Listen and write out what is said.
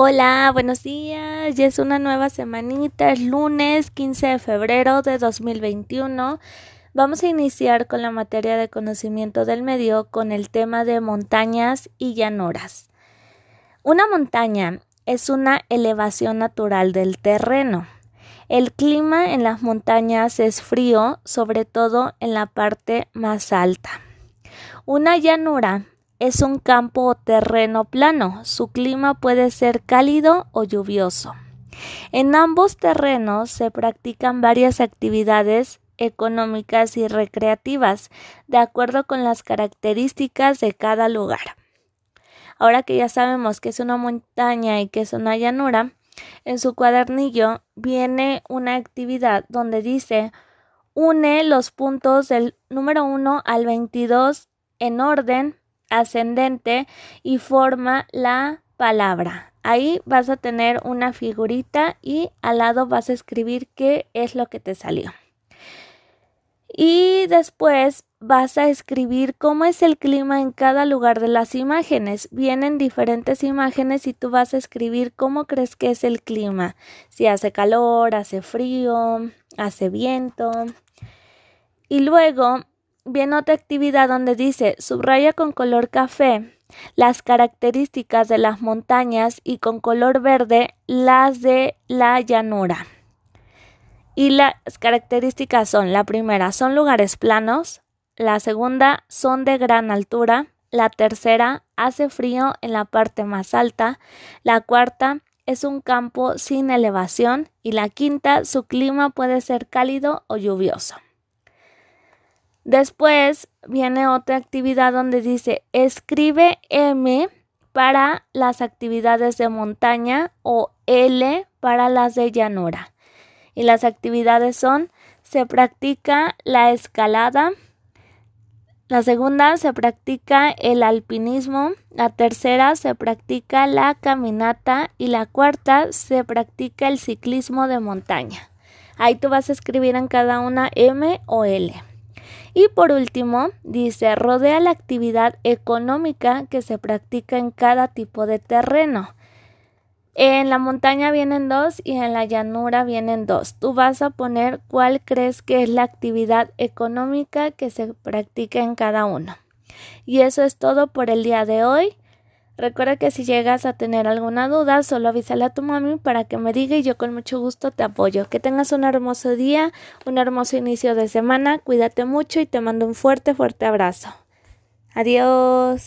Hola, buenos días. Ya es una nueva semanita, es lunes 15 de febrero de 2021. Vamos a iniciar con la materia de conocimiento del medio con el tema de montañas y llanuras. Una montaña es una elevación natural del terreno. El clima en las montañas es frío, sobre todo en la parte más alta. Una llanura es un campo o terreno plano. Su clima puede ser cálido o lluvioso. En ambos terrenos se practican varias actividades económicas y recreativas, de acuerdo con las características de cada lugar. Ahora que ya sabemos que es una montaña y que es una llanura, en su cuadernillo viene una actividad donde dice une los puntos del número 1 al 22 en orden ascendente y forma la palabra. Ahí vas a tener una figurita y al lado vas a escribir qué es lo que te salió. Y después vas a escribir cómo es el clima en cada lugar de las imágenes. Vienen diferentes imágenes y tú vas a escribir cómo crees que es el clima. Si hace calor, hace frío, hace viento. Y luego viene otra actividad donde dice subraya con color café las características de las montañas y con color verde las de la llanura. Y las características son, la primera, son lugares planos, la segunda, son de gran altura, la tercera, hace frío en la parte más alta, la cuarta, es un campo sin elevación y la quinta, su clima puede ser cálido o lluvioso. Después viene otra actividad donde dice escribe M para las actividades de montaña o L para las de llanura. Y las actividades son se practica la escalada, la segunda se practica el alpinismo, la tercera se practica la caminata y la cuarta se practica el ciclismo de montaña. Ahí tú vas a escribir en cada una M o L. Y por último, dice, rodea la actividad económica que se practica en cada tipo de terreno. En la montaña vienen dos y en la llanura vienen dos. Tú vas a poner cuál crees que es la actividad económica que se practica en cada uno. Y eso es todo por el día de hoy. Recuerda que si llegas a tener alguna duda, solo avísale a tu mami para que me diga y yo con mucho gusto te apoyo. Que tengas un hermoso día, un hermoso inicio de semana, cuídate mucho y te mando un fuerte, fuerte abrazo. Adiós.